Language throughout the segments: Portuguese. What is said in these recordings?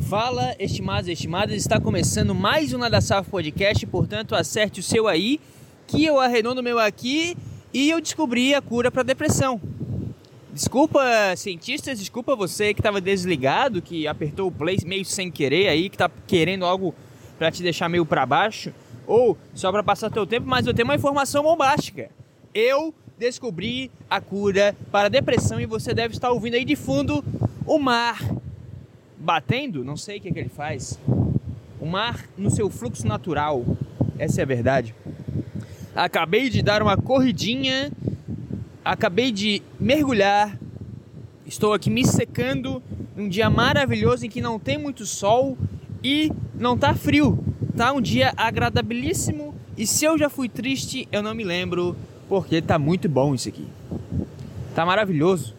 Fala, estimados e estimadas, está começando mais um Nada Safo Podcast, portanto acerte o seu aí, que eu arredondo o meu aqui e eu descobri a cura para depressão. Desculpa, cientistas, desculpa você que estava desligado, que apertou o play meio sem querer aí, que está querendo algo para te deixar meio para baixo, ou só para passar teu tempo, mas eu tenho uma informação bombástica. Eu descobri a cura para depressão e você deve estar ouvindo aí de fundo o mar batendo, não sei o que, é que ele faz. O mar no seu fluxo natural, essa é a verdade. Acabei de dar uma corridinha, acabei de mergulhar, estou aqui me secando num dia maravilhoso em que não tem muito sol e não tá frio. Tá um dia agradabilíssimo e se eu já fui triste, eu não me lembro, porque tá muito bom isso aqui. Tá maravilhoso.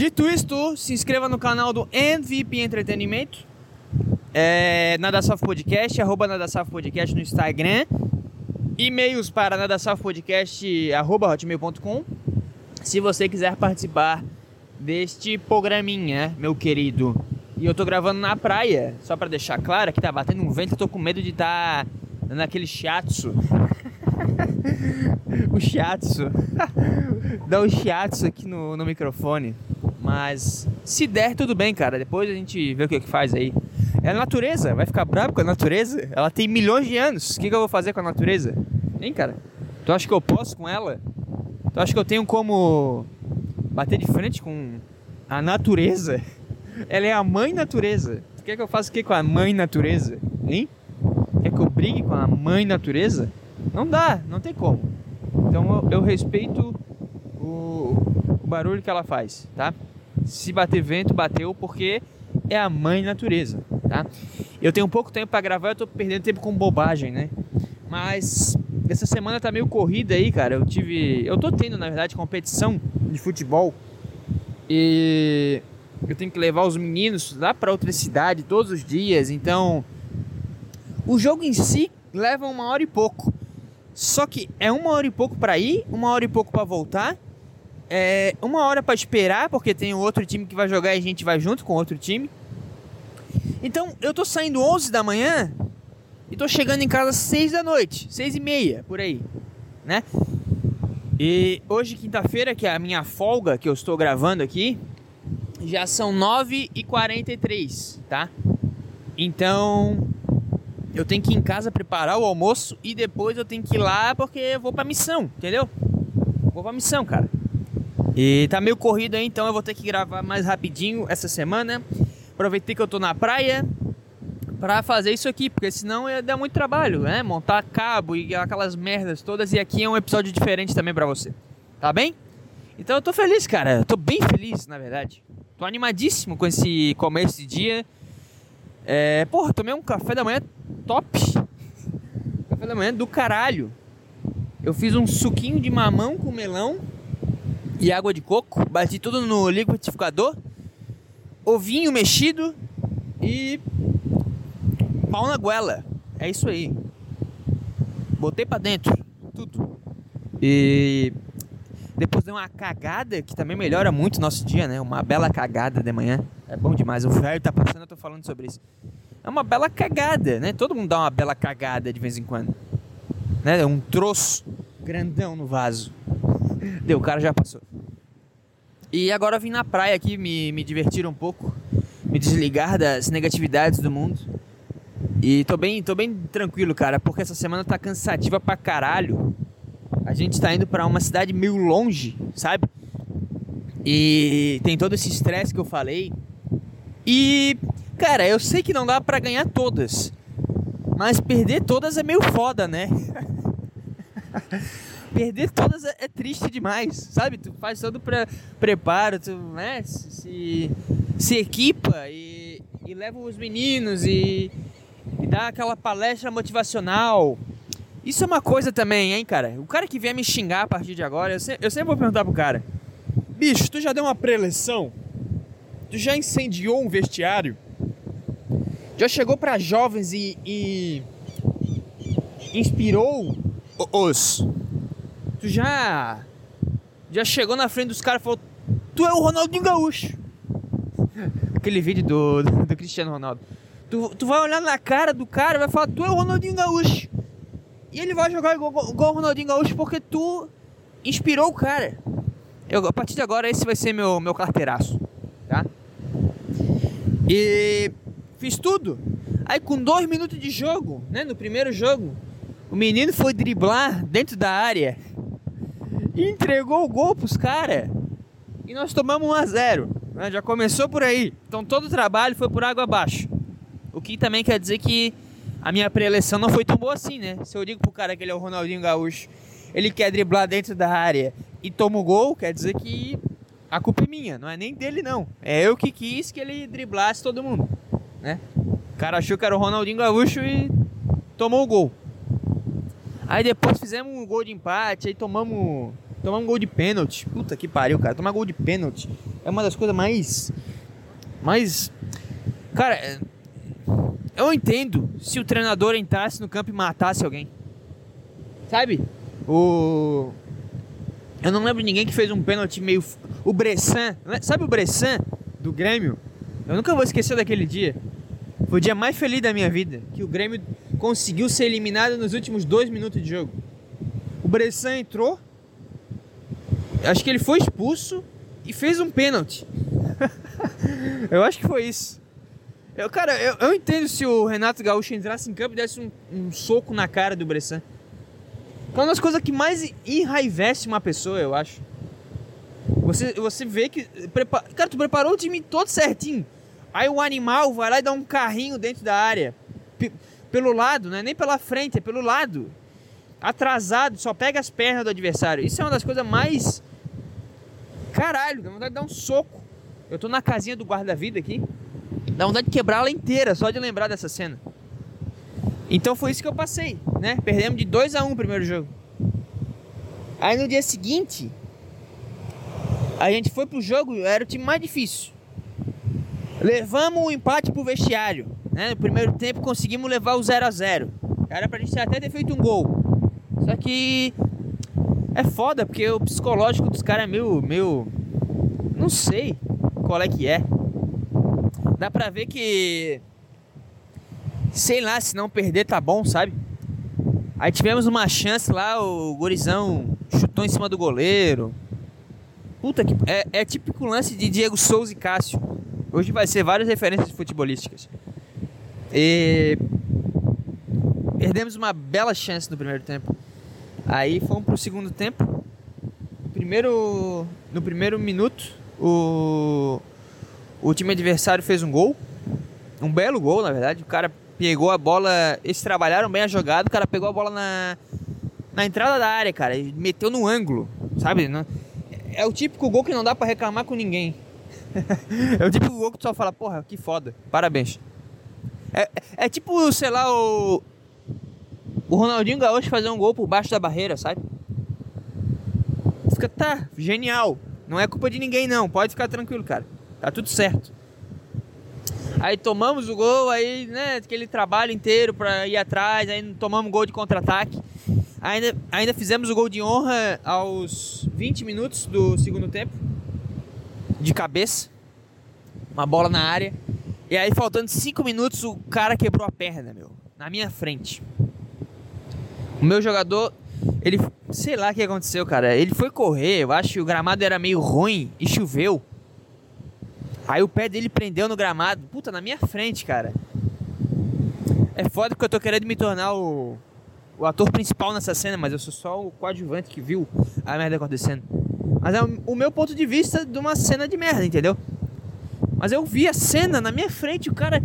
Dito isto, se inscreva no canal do MVP Entretenimento. É, Nadasaf Podcast, arroba Nadasaf Podcast no Instagram. E-mails para nadasafpodcast, arroba hotmail.com. Se você quiser participar deste programinha, meu querido. E eu tô gravando na praia, só para deixar claro que tá batendo um vento, eu tô com medo de estar tá dando aquele shiatsu. o shiatsu. Dá um shiatsu aqui no, no microfone. Mas se der, tudo bem, cara. Depois a gente vê o que, que faz aí. É a natureza, vai ficar bravo com a natureza? Ela tem milhões de anos. O que, que eu vou fazer com a natureza? Hein, cara? Tu acha que eu posso com ela? Tu acha que eu tenho como bater de frente com a natureza? Ela é a mãe natureza. Tu quer que eu faça o que com a mãe natureza? Hein? Quer que eu brigue com a mãe natureza? Não dá, não tem como. Então eu, eu respeito o, o barulho que ela faz, tá? Se bater vento, bateu porque é a mãe natureza, tá? Eu tenho pouco tempo para gravar, eu tô perdendo tempo com bobagem, né? Mas essa semana tá meio corrida aí, cara. Eu tive, eu tô tendo na verdade competição de futebol e eu tenho que levar os meninos lá para outra cidade todos os dias, então o jogo em si leva uma hora e pouco. Só que é uma hora e pouco para ir, uma hora e pouco para voltar é, uma hora para esperar, porque tem outro time que vai jogar e a gente vai junto com outro time. Então, eu tô saindo 11 da manhã e tô chegando em casa 6 da noite, 6 e meia, por aí, né? E hoje, quinta-feira, que é a minha folga que eu estou gravando aqui, já são 9 e 43, tá? Então, eu tenho que ir em casa preparar o almoço e depois eu tenho que ir lá porque eu vou pra missão, entendeu? Vou pra missão, cara. E tá meio corrido aí, então eu vou ter que gravar mais rapidinho essa semana. Aproveitei que eu tô na praia para fazer isso aqui, porque senão ia dar muito trabalho, né? Montar cabo e aquelas merdas todas. E aqui é um episódio diferente também para você. Tá bem? Então eu tô feliz, cara. Eu tô bem feliz, na verdade. Tô animadíssimo com esse começo de dia. É, porra, tomei um café da manhã top. Café da manhã do caralho. Eu fiz um suquinho de mamão com melão e água de coco, bati tudo no liquidificador, ovinho mexido e pau na goela. É isso aí. Botei para dentro, tudo. E depois dei uma cagada, que também melhora muito o nosso dia, né? Uma bela cagada de manhã. É bom demais. O velho tá passando, eu tô falando sobre isso. É uma bela cagada, né? Todo mundo dá uma bela cagada de vez em quando. Né? Um troço grandão no vaso. Deu, o cara já passou. E agora vim na praia aqui me, me divertir um pouco, me desligar das negatividades do mundo. E tô bem, tô bem tranquilo, cara, porque essa semana tá cansativa pra caralho. A gente tá indo para uma cidade meio longe, sabe? E tem todo esse estresse que eu falei. E, cara, eu sei que não dá para ganhar todas. Mas perder todas é meio foda, né? perder todas é, é, triste demais, sabe? Tu faz todo pre preparo, tu né, se, se equipa e, e leva os meninos e, e dá aquela palestra motivacional. Isso é uma coisa também, hein, cara? O cara que vier me xingar a partir de agora, eu, se, eu sempre vou perguntar pro cara: Bicho, tu já deu uma preleção? Tu já incendiou um vestiário? Já chegou para jovens e, e inspirou os Tu já. Já chegou na frente dos caras e falou: Tu é o Ronaldinho Gaúcho. aquele vídeo do, do, do Cristiano Ronaldo. Tu, tu vai olhar na cara do cara e vai falar, tu é o Ronaldinho Gaúcho. E ele vai jogar igual, igual o Ronaldinho Gaúcho porque tu inspirou o cara. Eu, a partir de agora, esse vai ser meu, meu carteiraço, tá? E fiz tudo. Aí com dois minutos de jogo, né? No primeiro jogo, o menino foi driblar dentro da área entregou o gol pros caras. E nós tomamos 1 a 0 né? Já começou por aí. Então todo o trabalho foi por água abaixo. O que também quer dizer que a minha preleção não foi tão boa assim, né? Se eu digo pro cara que ele é o Ronaldinho Gaúcho, ele quer driblar dentro da área e toma o gol, quer dizer que a culpa é minha, não é nem dele não. É eu que quis que ele driblasse todo mundo, né? O cara achou que era o Ronaldinho Gaúcho e tomou o gol. Aí depois fizemos um gol de empate, aí tomamos tomamos um gol de pênalti. Puta que pariu, cara. Tomar gol de pênalti é uma das coisas mais mais cara, eu entendo se o treinador entrasse no campo e matasse alguém. Sabe? O. Eu não lembro ninguém que fez um pênalti meio. O Bressan. Sabe o Bressan do Grêmio? Eu nunca vou esquecer daquele dia. Foi o dia mais feliz da minha vida. Que o Grêmio conseguiu ser eliminado nos últimos dois minutos de jogo. O Bressan entrou. Acho que ele foi expulso e fez um pênalti. eu acho que foi isso. Eu, cara, eu, eu entendo se o Renato Gaúcho entrasse em campo e desse um, um soco na cara do Bressan. É uma das coisas que mais enraivece uma pessoa, eu acho. Você, você vê que. Prepara, cara, tu preparou o time todo certinho. Aí o animal vai lá e dá um carrinho dentro da área. P pelo lado, não é nem pela frente, é pelo lado. Atrasado, só pega as pernas do adversário. Isso é uma das coisas mais. Caralho, dá vontade de dar um soco. Eu tô na casinha do guarda-vida aqui. Dá vontade de quebrar ela inteira só de lembrar dessa cena. Então foi isso que eu passei, né? Perdemos de 2 a 1 um o primeiro jogo. Aí no dia seguinte, a gente foi pro jogo, era o time mais difícil. Levamos o empate pro vestiário, né? No primeiro tempo conseguimos levar o 0 a 0. Era pra gente até ter feito um gol. Só que é foda porque o psicológico dos caras é meio, meio não sei qual é que é dá pra ver que. Sei lá, se não perder tá bom, sabe? Aí tivemos uma chance lá, o Gorizão chutou em cima do goleiro. Puta que. É, é típico lance de Diego Souza e Cássio. Hoje vai ser várias referências futebolísticas. E. Perdemos uma bela chance no primeiro tempo. Aí fomos pro segundo tempo. Primeiro, no primeiro minuto, o o time adversário fez um gol. Um belo gol, na verdade. O cara pegou a bola. Eles trabalharam bem a jogada. O cara pegou a bola na, na entrada da área, cara. E meteu no ângulo. Sabe? É o típico gol que não dá para reclamar com ninguém. é o típico gol que tu só fala, porra, que foda. Parabéns. É, é tipo, sei lá, o. O Ronaldinho Gaúcho fazer um gol por baixo da barreira, sabe? Fica, tá, genial. Não é culpa de ninguém, não. Pode ficar tranquilo, cara. Tá tudo certo. Aí tomamos o gol, aí, né, aquele trabalho inteiro para ir atrás, aí tomamos gol de contra-ataque. Ainda, ainda fizemos o gol de honra aos 20 minutos do segundo tempo. De cabeça. Uma bola na área. E aí, faltando 5 minutos, o cara quebrou a perna, meu. Na minha frente. O meu jogador, ele. Sei lá o que aconteceu, cara. Ele foi correr, eu acho que o gramado era meio ruim e choveu. Aí o pé dele prendeu no gramado. Puta, na minha frente, cara. É foda porque eu tô querendo me tornar o, o ator principal nessa cena, mas eu sou só o coadjuvante que viu a merda acontecendo. Mas é o, o meu ponto de vista de uma cena de merda, entendeu? Mas eu vi a cena na minha frente, o cara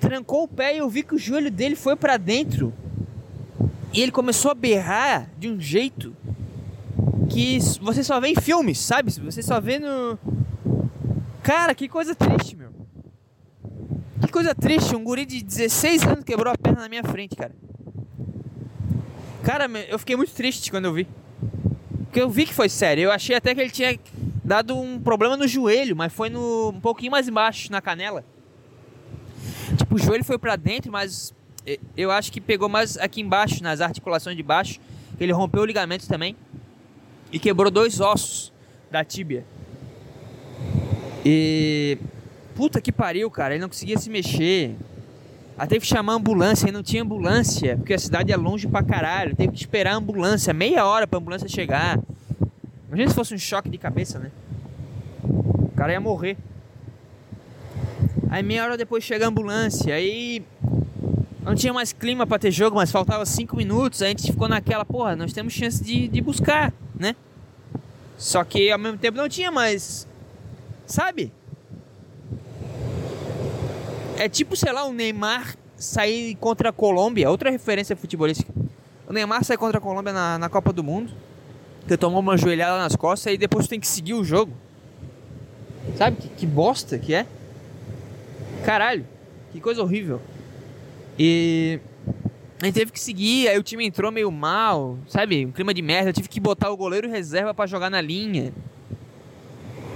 trancou o pé e eu vi que o joelho dele foi para dentro. E ele começou a berrar de um jeito que você só vê em filmes, sabe? Você só vê no, Cara, que coisa triste, meu. Que coisa triste, um guri de 16 anos quebrou a perna na minha frente, cara. Cara, eu fiquei muito triste quando eu vi. Porque eu vi que foi sério. Eu achei até que ele tinha dado um problema no joelho, mas foi no um pouquinho mais embaixo, na canela. Tipo, o joelho foi para dentro, mas eu acho que pegou mais aqui embaixo, nas articulações de baixo. Ele rompeu o ligamento também e quebrou dois ossos da tíbia. E Puta que pariu, cara. Ele não conseguia se mexer. Aí teve que chamar a ambulância, e não tinha ambulância, porque a cidade é longe pra caralho. Teve que esperar a ambulância, meia hora pra ambulância chegar. Imagina se fosse um choque de cabeça, né? O cara ia morrer. Aí meia hora depois chega a ambulância, aí não tinha mais clima para ter jogo, mas faltava cinco minutos, a gente ficou naquela, porra, nós temos chance de, de buscar, né? Só que ao mesmo tempo não tinha mais. Sabe? É tipo, sei lá, o Neymar sair contra a Colômbia, outra referência futebolística. O Neymar sai contra a Colômbia na, na Copa do Mundo, que tomou uma joelhada nas costas e depois tem que seguir o jogo. Sabe que, que bosta que é? Caralho, que coisa horrível. E a gente teve que seguir, aí o time entrou meio mal, sabe? Um clima de merda. Eu tive que botar o goleiro reserva para jogar na linha.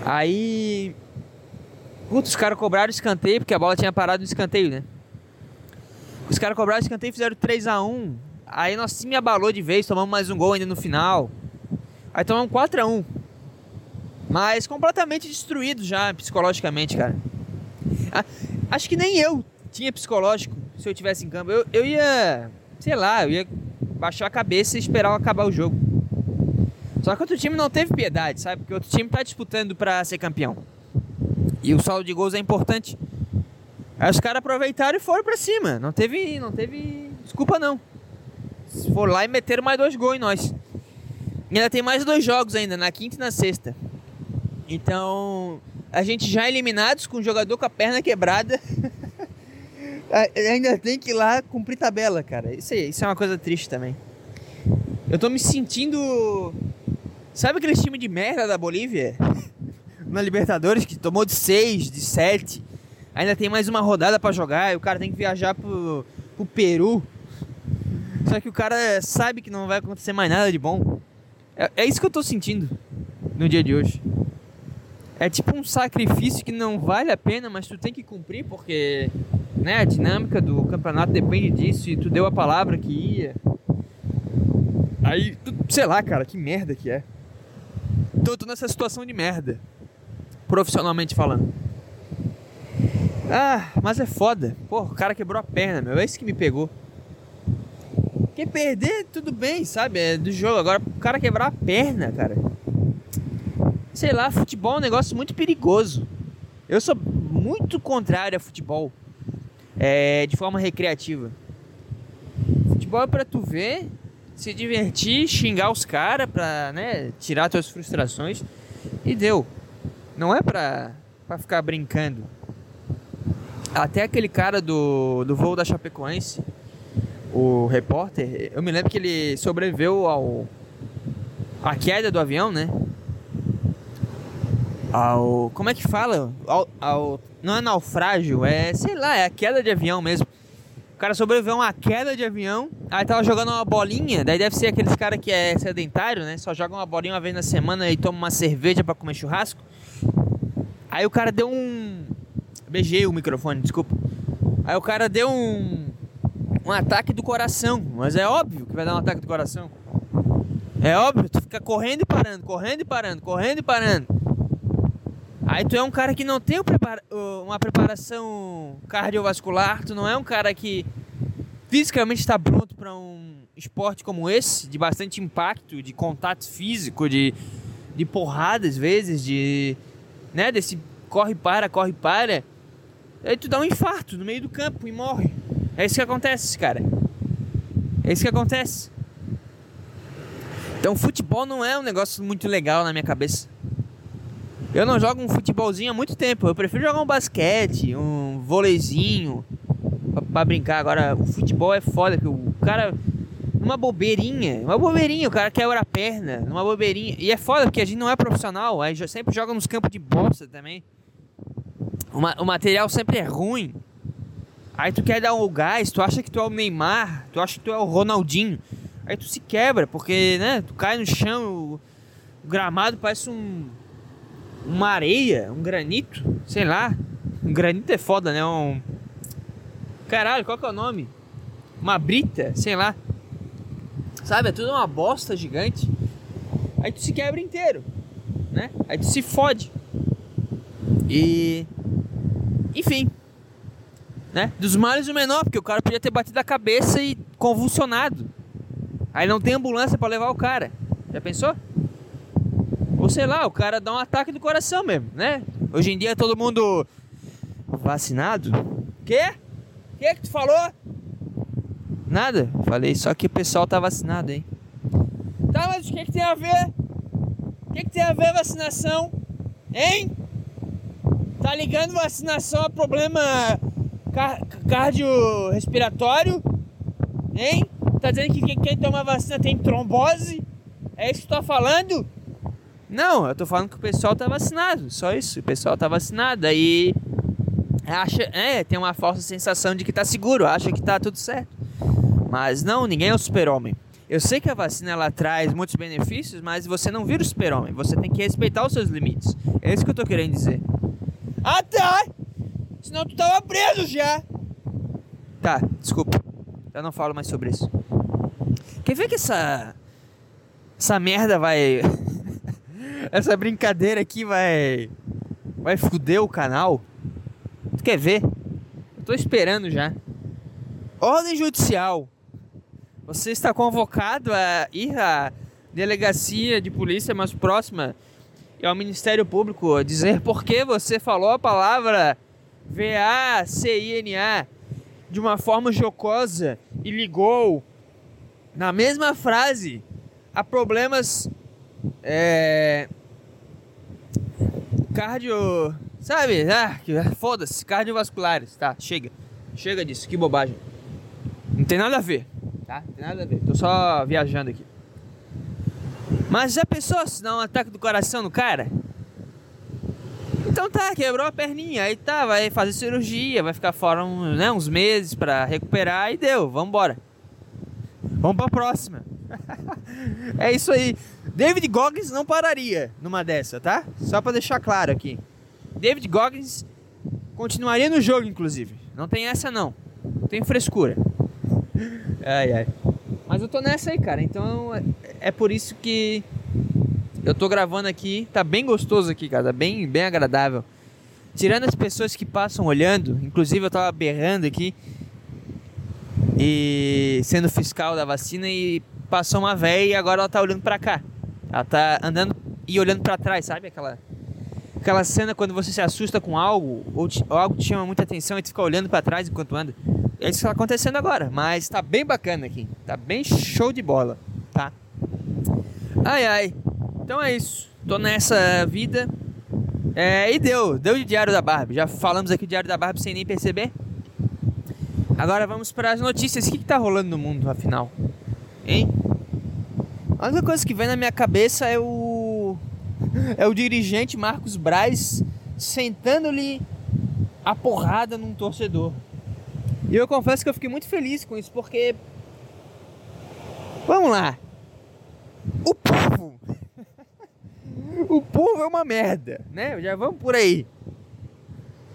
Aí. Putz, os caras cobraram escanteio, porque a bola tinha parado no escanteio, né? Os caras cobraram escanteio e fizeram 3x1. Aí nosso time abalou de vez, tomamos mais um gol ainda no final. Aí tomamos 4x1. Mas completamente destruído já psicologicamente, cara. Acho que nem eu tinha psicológico se eu tivesse em campo. Eu, eu ia, sei lá, eu ia baixar a cabeça e esperar acabar o jogo. Só que outro time não teve piedade, sabe? Porque outro time tá disputando para ser campeão. E o saldo de gols é importante. Aí os caras aproveitaram e foram para cima. Não teve, não teve desculpa não. Foram lá e meteram mais dois gols em nós. E ainda tem mais dois jogos ainda, na quinta e na sexta. Então, a gente já eliminados com o jogador com a perna quebrada. ainda tem que ir lá cumprir tabela, cara. Isso, aí, isso é uma coisa triste também. Eu tô me sentindo. Sabe aquele time de merda da Bolívia? Na Libertadores, que tomou de 6, de 7. Ainda tem mais uma rodada para jogar e o cara tem que viajar pro, pro Peru. Só que o cara sabe que não vai acontecer mais nada de bom. É, é isso que eu tô sentindo no dia de hoje. É tipo um sacrifício que não vale a pena, mas tu tem que cumprir porque né, a dinâmica do campeonato depende disso e tu deu a palavra que ia. Aí, tu, sei lá, cara, que merda que é. Eu tô nessa situação de merda. Profissionalmente falando. Ah, mas é foda. Pô, o cara quebrou a perna, meu. É isso que me pegou. Quer perder, tudo bem, sabe? É do jogo. Agora, o cara quebrar a perna, cara sei lá, futebol é um negócio muito perigoso. Eu sou muito contrário a futebol é, de forma recreativa. Futebol é pra tu ver, se divertir, xingar os caras pra né, tirar tuas frustrações e deu. Não é pra, pra ficar brincando. Até aquele cara do, do voo da Chapecoense, o repórter, eu me lembro que ele sobreviveu ao a queda do avião, né? Ao. Como é que fala? Ao, ao, não é naufrágio, é sei lá, é a queda de avião mesmo. O cara sobreviveu a uma queda de avião, aí tava jogando uma bolinha, daí deve ser aqueles cara que é sedentário, né? Só joga uma bolinha uma vez na semana e toma uma cerveja para comer churrasco. Aí o cara deu um. Beijei o microfone, desculpa. Aí o cara deu um. Um ataque do coração. Mas é óbvio que vai dar um ataque do coração. É óbvio, tu fica correndo e parando, correndo e parando, correndo e parando. Aí tu é um cara que não tem uma preparação cardiovascular, tu não é um cara que fisicamente está pronto para um esporte como esse, de bastante impacto, de contato físico, de, de porrada às vezes, de. né, desse corre para, corre para. Aí tu dá um infarto no meio do campo e morre. É isso que acontece, cara. É isso que acontece. Então futebol não é um negócio muito legal na minha cabeça. Eu não jogo um futebolzinho há muito tempo. Eu prefiro jogar um basquete, um vôleizinho pra, pra brincar. Agora, o futebol é foda, que o cara numa bobeirinha, uma bobeirinha, o cara quebra a perna, numa bobeirinha. E é foda porque a gente não é profissional, aí sempre joga nos campos de bosta também. O, ma o material sempre é ruim. Aí tu quer dar um gás, tu acha que tu é o Neymar, tu acha que tu é o Ronaldinho. Aí tu se quebra, porque, né, tu cai no chão, o, o gramado parece um uma areia, um granito, sei lá. Um granito é foda, né? Um. Caralho, qual que é o nome? Uma brita, sei lá. Sabe, é tudo uma bosta gigante. Aí tu se quebra inteiro, né? Aí tu se fode. E Enfim. Né? Dos males o menor, porque o cara podia ter batido a cabeça e convulsionado. Aí não tem ambulância para levar o cara. Já pensou? Ou sei lá, o cara dá um ataque do coração mesmo, né? Hoje em dia todo mundo vacinado. Quê? Que que tu falou? Nada. Falei só que o pessoal tá vacinado, hein? Tá, mas o que que tem a ver? O que que tem a ver vacinação? Hein? Tá ligando vacinação a problema car cardiorrespiratório? Hein? Tá dizendo que quem toma vacina tem trombose? É isso que tu tá falando? Não, eu tô falando que o pessoal tá vacinado, só isso. O pessoal tá vacinado, aí acha, é, tem uma falsa sensação de que tá seguro, acha que tá tudo certo. Mas não, ninguém é o super-homem. Eu sei que a vacina ela traz muitos benefícios, mas você não vira o super-homem. Você tem que respeitar os seus limites. É isso que eu tô querendo dizer. Ah, tá! Senão tu tava preso já! Tá, desculpa. Eu não falo mais sobre isso. Quer ver que essa. Essa merda vai. Essa brincadeira aqui vai. Vai fuder o canal? Tu quer ver? Eu tô esperando já. Ordem judicial. Você está convocado a ir à delegacia de polícia mais próxima e ao Ministério Público dizer por que você falou a palavra V-A-C-I-N-A de uma forma jocosa e ligou na mesma frase a problemas é, cardio. Sabe? Ah, foda-se, cardiovasculares. Tá, chega. Chega disso, que bobagem. Não tem nada a ver, tá? Não tem nada a ver. Tô só viajando aqui. Mas já pensou se dá um ataque do coração no cara? Então tá, quebrou a perninha, aí tá, vai fazer cirurgia, vai ficar fora um, né, uns meses pra recuperar e deu, vambora. Vamos pra próxima. é isso aí. David Goggins não pararia numa dessa, tá? Só pra deixar claro aqui. David Goggins continuaria no jogo, inclusive. Não tem essa não. Não tem frescura. ai, ai. Mas eu tô nessa aí, cara. Então é por isso que eu tô gravando aqui. Tá bem gostoso aqui, cara. Tá bem, bem agradável. Tirando as pessoas que passam olhando, inclusive eu tava berrando aqui e sendo fiscal da vacina e passou uma véia e agora ela tá olhando para cá. Ela tá andando e olhando para trás, sabe aquela aquela cena quando você se assusta com algo ou, te, ou algo te chama muita atenção e tu fica olhando para trás enquanto anda. É isso que tá acontecendo agora, mas tá bem bacana aqui. Tá bem show de bola, tá? Ai ai. Então é isso. Tô nessa vida. É, e deu, deu de Diário da Barbie. Já falamos aqui de Diário da Barbie sem nem perceber. Agora vamos para as notícias. O que, que tá rolando no mundo, afinal? Hein? A única coisa que vem na minha cabeça é o. É o dirigente Marcos Braz sentando-lhe a porrada num torcedor. E eu confesso que eu fiquei muito feliz com isso, porque. Vamos lá! O povo! o povo é uma merda, né? Já vamos por aí.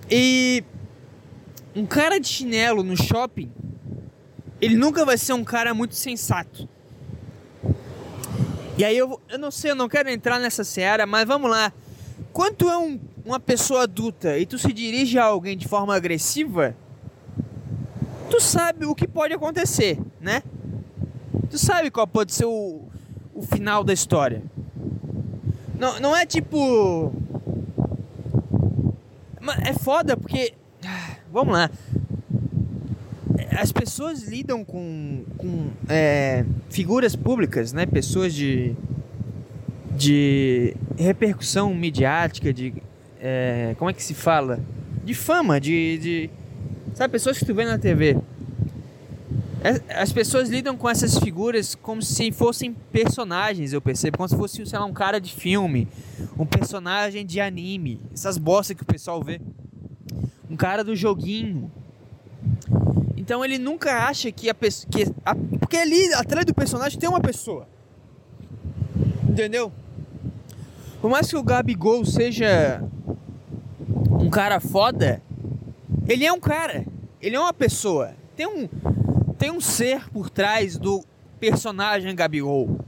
E. Um cara de chinelo no shopping, ele nunca vai ser um cara muito sensato. E aí eu, eu não sei, eu não quero entrar nessa seara, mas vamos lá. Quando é um, uma pessoa adulta e tu se dirige a alguém de forma agressiva, tu sabe o que pode acontecer, né? Tu sabe qual pode ser o, o final da história. Não, não é tipo. É foda porque. Vamos lá. As pessoas lidam com, com é, figuras públicas, né? Pessoas de, de repercussão midiática, de. É, como é que se fala? De fama, de, de Sabe, pessoas que tu vê na TV. As pessoas lidam com essas figuras como se fossem personagens, eu percebo. Como se fosse, sei lá, um cara de filme. Um personagem de anime. Essas bostas que o pessoal vê. Um cara do joguinho. Então ele nunca acha que a pessoa. Que porque ali, atrás do personagem, tem uma pessoa. Entendeu? Por mais que o Gabigol seja um cara foda, ele é um cara, ele é uma pessoa. Tem um, tem um ser por trás do personagem Gabigol.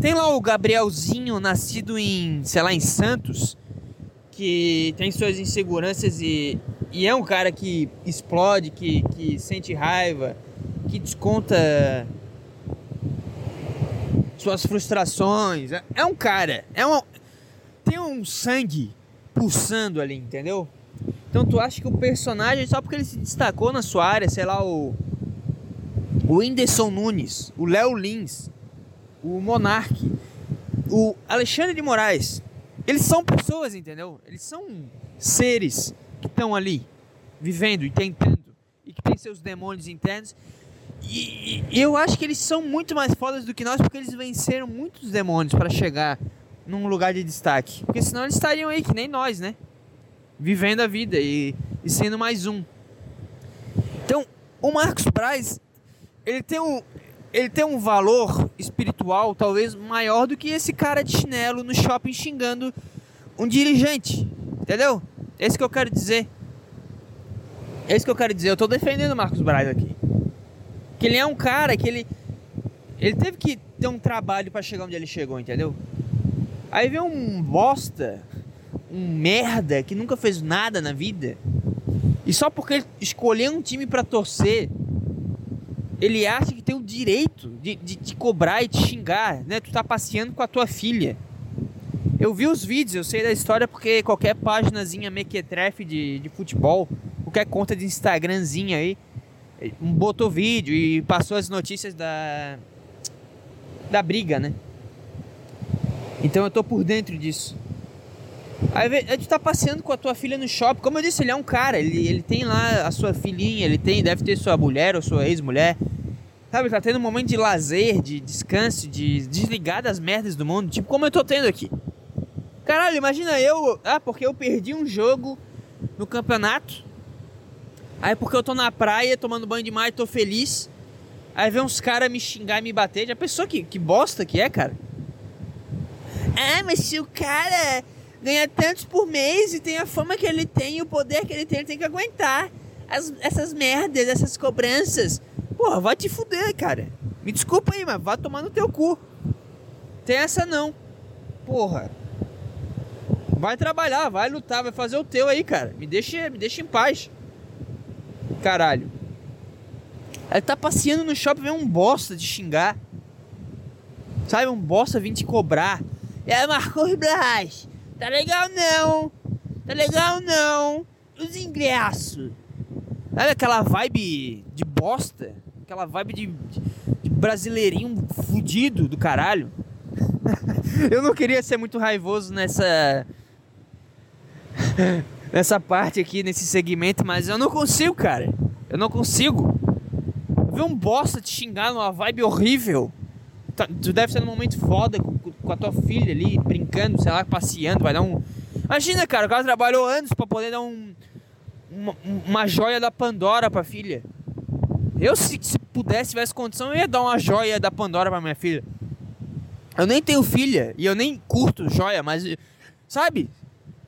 Tem lá o Gabrielzinho, nascido em, sei lá, em Santos, que tem suas inseguranças e e é um cara que explode, que, que sente raiva, que desconta suas frustrações. É, é um cara, é um, tem um sangue pulsando ali, entendeu? Então tu acha que o personagem, só porque ele se destacou na sua área, sei lá, o. O Whindersson Nunes, o Léo Lins, o Monark, o Alexandre de Moraes, eles são pessoas, entendeu? Eles são seres que estão ali, vivendo e tentando, e que tem seus demônios internos. E, e, eu acho que eles são muito mais fodas do que nós, porque eles venceram muitos demônios para chegar num lugar de destaque. Porque senão eles estariam aí, que nem nós, né? Vivendo a vida e, e sendo mais um. Então, o Marcos Braz, ele tem um, ele tem um valor espiritual talvez maior do que esse cara de chinelo no shopping xingando um dirigente. Entendeu? É isso que eu quero dizer. É isso que eu quero dizer. Eu tô defendendo o Marcos Braz aqui. Que ele é um cara que ele. Ele teve que ter um trabalho para chegar onde ele chegou, entendeu? Aí vem um bosta, um merda que nunca fez nada na vida. E só porque ele escolheu um time para torcer, ele acha que tem o direito de, de te cobrar e te xingar, né? Tu tá passeando com a tua filha. Eu vi os vídeos, eu sei da história porque qualquer páginazinha mequetrefe de, de futebol, qualquer conta de Instagramzinha aí, botou vídeo e passou as notícias da da briga, né? Então eu tô por dentro disso. Aí gente tá passeando com a tua filha no shopping. Como eu disse, ele é um cara. Ele, ele tem lá a sua filhinha, ele tem, deve ter sua mulher ou sua ex-mulher. Sabe, tá tendo um momento de lazer, de descanso, de desligar das merdas do mundo. Tipo como eu tô tendo aqui. Caralho, imagina eu. Ah, porque eu perdi um jogo no campeonato. Aí porque eu tô na praia tomando banho de mar e tô feliz. Aí vem uns caras me xingar e me bater. Já pensou que, que bosta que é, cara? Ah, mas se o cara ganha tantos por mês e tem a fama que ele tem o poder que ele tem, ele tem que aguentar as, essas merdas, essas cobranças. Porra, vai te fuder, cara. Me desculpa aí, mas vai tomar no teu cu. Tem essa não. Porra. Vai trabalhar, vai lutar, vai fazer o teu aí, cara. Me deixa, me deixa em paz. Caralho. Ele tá passeando no shopping, vem um bosta de xingar. Sabe, um bosta vir te cobrar. É Marcos Braz. Tá legal não. Tá legal não. Os ingressos. Sabe aquela vibe de bosta? Aquela vibe de, de brasileirinho fudido do caralho. Eu não queria ser muito raivoso nessa. nessa parte aqui, nesse segmento, mas eu não consigo, cara. Eu não consigo. Ver um bosta te xingar numa vibe horrível. Tá, tu deve ser num momento foda com, com, a tua filha ali, brincando, sei lá, passeando, vai dar um. Imagina, cara, o cara trabalhou anos pra poder dar um. Uma, uma joia da Pandora pra filha. Eu, se, se pudesse, tivesse condição, eu ia dar uma joia da Pandora pra minha filha. Eu nem tenho filha e eu nem curto joia, mas. Sabe?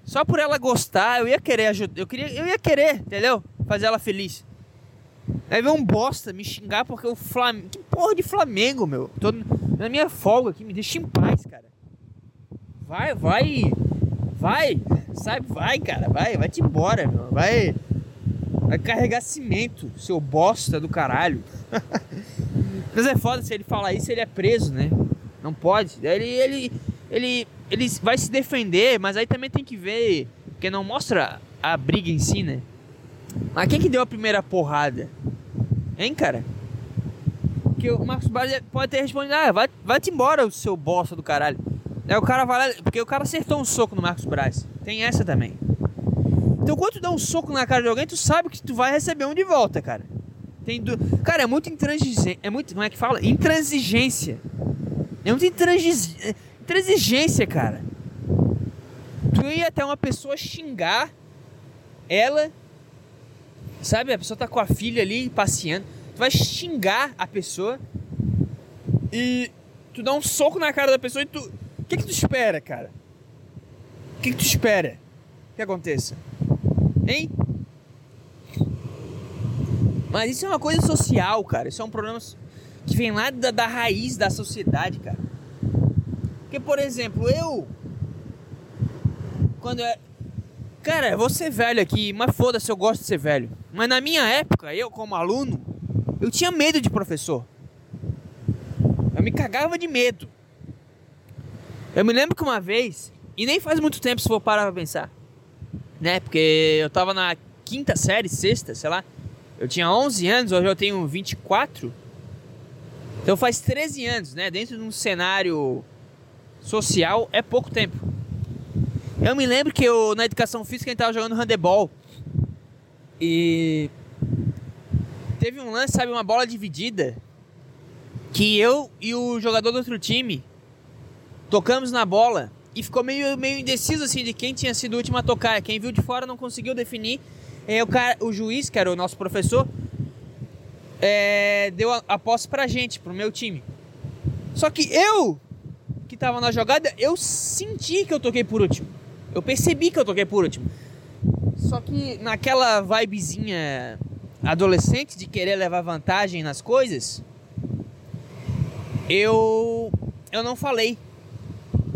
Só por ela gostar, eu ia querer ajudar. Eu, queria, eu ia querer, entendeu? Fazer ela feliz. Aí vem um bosta me xingar porque o Flamengo. Que porra de Flamengo, meu? Tô na minha folga aqui, me deixa em paz, cara. Vai, vai. Vai. Sabe, vai, cara. Vai, vai-te embora, meu. Vai. Vai carregar cimento, seu bosta do caralho. Mas é foda se ele falar isso, ele é preso, né? Não pode. Ele, ele, ele, ele vai se defender, mas aí também tem que ver. Porque não mostra a briga em si, né? Mas quem que deu a primeira porrada? Hein, cara? Que o Marcos Braz pode ter respondido, ah, vai, vai-te embora, o seu bosta do caralho. Aí o cara vai lá, porque o cara acertou um soco no Marcos Braz. Tem essa também. Então quando tu dá um soco na cara de alguém, tu sabe que tu vai receber um de volta, cara. Tem du... Cara, é muito intransigência. É muito. Como é que fala? Intransigência. É muito intransigência, intransigência cara. Tu ia até uma pessoa xingar ela Sabe? A pessoa tá com a filha ali passeando. Tu vai xingar a pessoa e tu dá um soco na cara da pessoa e tu. O que, que tu espera, cara? O que, que tu espera que aconteça? Hein? Mas isso é uma coisa social, cara. Isso é um problema que vem lá da, da raiz da sociedade, cara. Porque, por exemplo, eu. Quando eu, Cara, eu vou ser velho aqui, mas foda-se, eu gosto de ser velho. Mas na minha época, eu como aluno, eu tinha medo de professor. Eu me cagava de medo. Eu me lembro que uma vez, e nem faz muito tempo se for parar pra pensar, né? Porque eu tava na quinta série, sexta, sei lá. Eu tinha 11 anos, hoje eu tenho 24. Então faz 13 anos, né? Dentro de um cenário social é pouco tempo. Eu me lembro que eu, na educação física a gente tava jogando handebol. E teve um lance, sabe, uma bola dividida. Que eu e o jogador do outro time tocamos na bola e ficou meio, meio indeciso assim de quem tinha sido o último a tocar. Quem viu de fora não conseguiu definir. É, o, cara, o juiz, que era o nosso professor, é, deu a, a posse pra gente, pro meu time. Só que eu, que tava na jogada, eu senti que eu toquei por último. Eu percebi que eu toquei por último. Só que naquela vibezinha adolescente de querer levar vantagem nas coisas, eu eu não falei.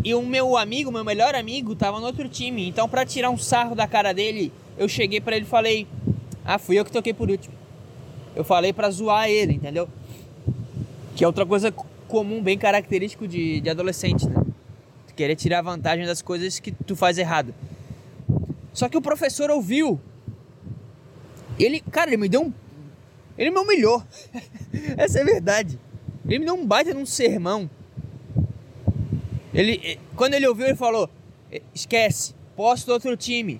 E o meu amigo, meu melhor amigo, tava no outro time. Então, para tirar um sarro da cara dele, eu cheguei para ele e falei: "Ah, fui eu que toquei por último". Eu falei para zoar ele, entendeu? Que é outra coisa comum, bem característico de, de adolescente, né? querer tirar vantagem das coisas que tu faz errado. Só que o professor ouviu. Ele, cara, ele me deu um. Ele me humilhou. Essa é a verdade. Ele me deu um baita num sermão. Ele, eh, quando ele ouviu, ele falou: esquece, posso outro time.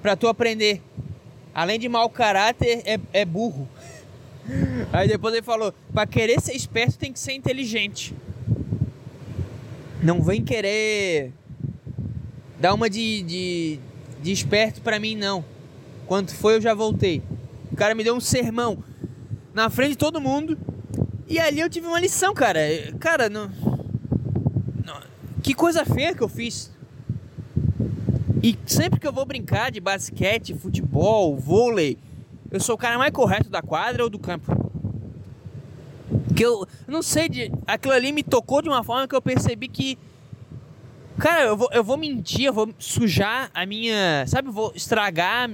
Pra tu aprender. Além de mau caráter, é, é burro. Aí depois ele falou: pra querer ser esperto tem que ser inteligente. Não vem querer dar uma de, de, de esperto pra mim, não. Quanto foi, eu já voltei. O cara me deu um sermão na frente de todo mundo. E ali eu tive uma lição, cara. Cara, não, não, que coisa feia que eu fiz. E sempre que eu vou brincar de basquete, futebol, vôlei, eu sou o cara mais correto da quadra ou do campo. Que eu não sei, de, aquilo ali me tocou de uma forma que eu percebi que. Cara, eu vou, eu vou mentir, eu vou sujar a minha. Sabe, eu vou estragar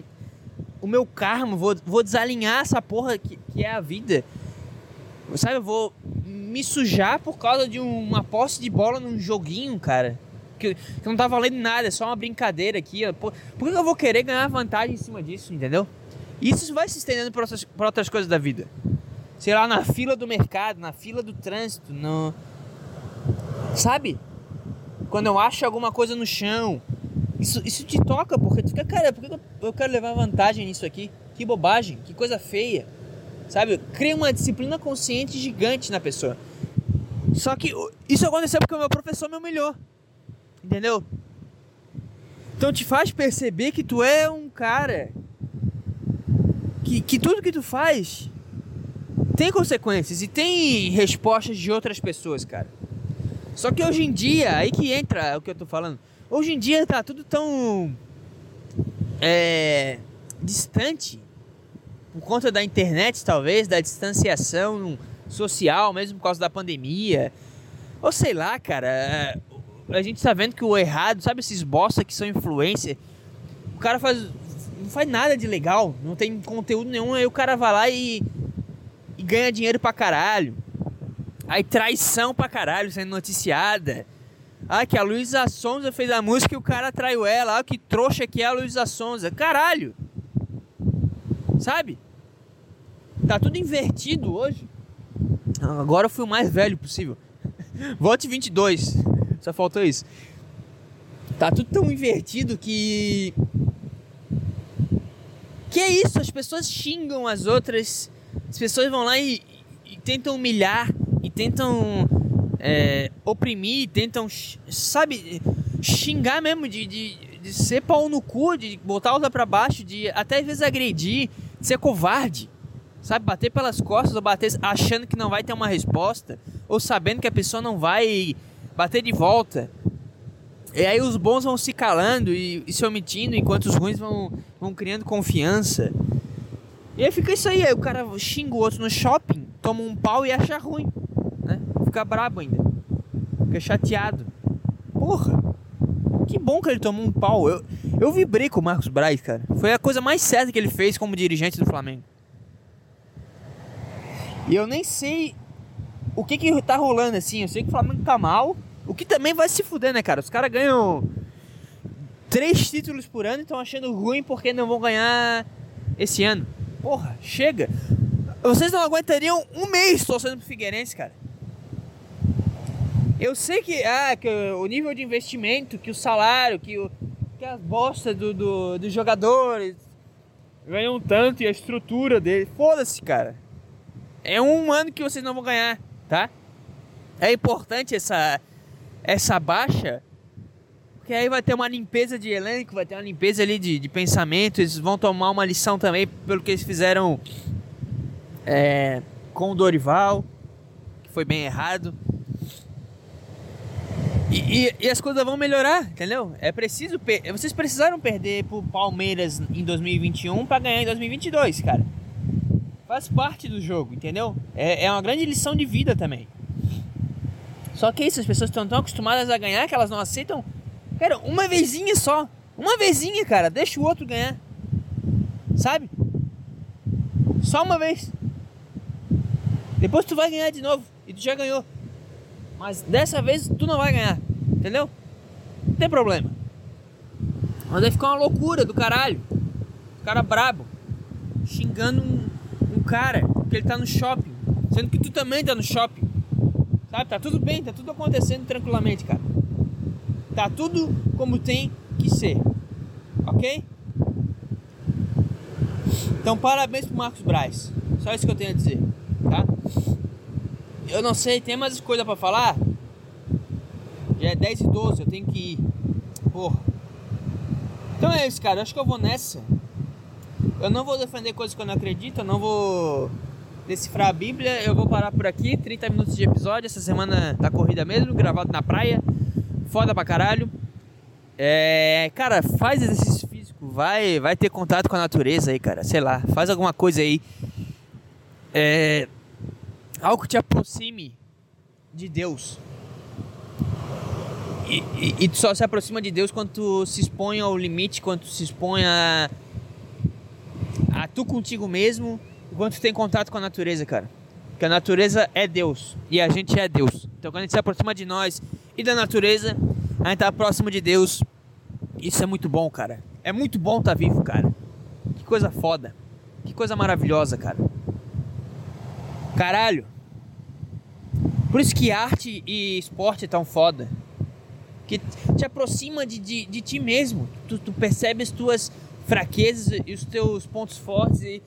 o meu karma, vou, vou desalinhar essa porra que, que é a vida. Sabe, eu vou me sujar por causa de uma posse de bola num joguinho, cara. Que, que não tá valendo nada, é só uma brincadeira aqui. Por, por que eu vou querer ganhar vantagem em cima disso, entendeu? Isso vai se estendendo para outras, pra outras coisas da vida sei lá, na fila do mercado, na fila do trânsito, no. Sabe? Quando eu acho alguma coisa no chão. Isso, isso te toca, porque tu fica, cara, por que eu quero levar vantagem nisso aqui? Que bobagem, que coisa feia. Sabe? Cria uma disciplina consciente gigante na pessoa. Só que isso aconteceu porque o meu professor me humilhou. Entendeu? Então te faz perceber que tu é um cara que, que tudo que tu faz tem consequências e tem respostas de outras pessoas, cara. Só que hoje em dia, aí que entra o que eu tô falando. Hoje em dia tá tudo tão é, distante por conta da internet, talvez, da distanciação social, mesmo por causa da pandemia. Ou sei lá, cara. A gente tá vendo que o errado, sabe esses bosta que são influencer? O cara faz não faz nada de legal, não tem conteúdo nenhum, aí o cara vai lá e e ganha dinheiro pra caralho. Aí traição pra caralho sendo noticiada. Ah, que a Luísa Sonza fez a música e o cara traiu ela. Ah, que trouxa que é a Luísa Sonza. Caralho! Sabe? Tá tudo invertido hoje. Agora eu fui o mais velho possível. Vote 22. Só faltou isso. Tá tudo tão invertido que. Que é isso? As pessoas xingam as outras as pessoas vão lá e, e tentam humilhar, e tentam é, oprimir, tentam, sabe, xingar mesmo, de, de, de ser pau no cu, de botar outra pra baixo, de até às vezes agredir, de ser covarde. Sabe, bater pelas costas ou bater achando que não vai ter uma resposta, ou sabendo que a pessoa não vai bater de volta. E aí os bons vão se calando e, e se omitindo, enquanto os ruins vão, vão criando confiança. E aí fica isso aí, aí o cara xinga o outro no shopping, toma um pau e acha ruim, né? Fica brabo ainda. Fica chateado. Porra, que bom que ele tomou um pau. Eu, Eu vibrei com o Marcos Braz, cara. Foi a coisa mais certa que ele fez como dirigente do Flamengo. E eu nem sei o que que tá rolando assim. Eu sei que o Flamengo tá mal. O que também vai se fuder, né, cara? Os caras ganham três títulos por ano e estão achando ruim porque não vão ganhar esse ano. Porra, chega. Vocês não aguentariam um mês torcendo pro Figueirense, cara. Eu sei que, ah, que o nível de investimento, que o salário, que, o, que as bostas do, do, dos jogadores ganham tanto e a estrutura dele. Foda-se, cara. É um ano que vocês não vão ganhar, tá? É importante essa, essa baixa, porque aí vai ter uma limpeza de elenco, vai ter uma limpeza ali de, de pensamento. Eles vão tomar uma lição também pelo que eles fizeram é, com o Dorival, que foi bem errado. E, e, e, as coisas vão melhorar, entendeu? É preciso. Vocês precisaram perder pro Palmeiras em 2021 para ganhar em 2022, cara. Faz parte do jogo, entendeu? É, é uma grande lição de vida também. Só que isso, as pessoas estão tão acostumadas a ganhar que elas não aceitam. Cara, uma vezinha só. Uma vezinha, cara. Deixa o outro ganhar. Sabe? Só uma vez. Depois tu vai ganhar de novo. E tu já ganhou. Mas dessa vez tu não vai ganhar. Entendeu? Não tem problema. Mas vai ficar uma loucura do caralho. O cara brabo. Xingando um, um cara porque ele tá no shopping. Sendo que tu também tá no shopping. Sabe? Tá tudo bem, tá tudo acontecendo tranquilamente, cara. Tá tudo como tem que ser. Ok? Então parabéns pro Marcos Braz. Só isso que eu tenho a dizer tá? Eu não sei, tem mais coisa para falar? Já é 10 e 12, eu tenho que ir. Porra. Então é isso, cara. Acho que eu vou nessa. Eu não vou defender coisas que eu não acredito, eu não vou decifrar a Bíblia. Eu vou parar por aqui. 30 minutos de episódio. Essa semana tá corrida mesmo, gravado na praia. Foda pra caralho. É, cara, faz exercício físico, vai, vai ter contato com a natureza aí, cara. Sei lá, faz alguma coisa aí é, algo que te aproxime de Deus. E, e, e, tu só se aproxima de Deus quando tu se expõe ao limite, quando tu se expõe a, a tu contigo mesmo, quando tu tem contato com a natureza, cara. Porque a natureza é Deus e a gente é Deus. Então quando a gente se aproxima de nós e da natureza, a gente tá próximo de Deus. Isso é muito bom, cara. É muito bom estar tá vivo, cara. Que coisa foda. Que coisa maravilhosa, cara. Caralho. Por isso que arte e esporte é tão foda. Que te aproxima de, de, de ti mesmo. Tu, tu percebe as tuas fraquezas e os teus pontos fortes e,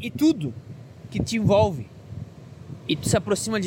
e, tudo que te envolve. E tu se aproxima de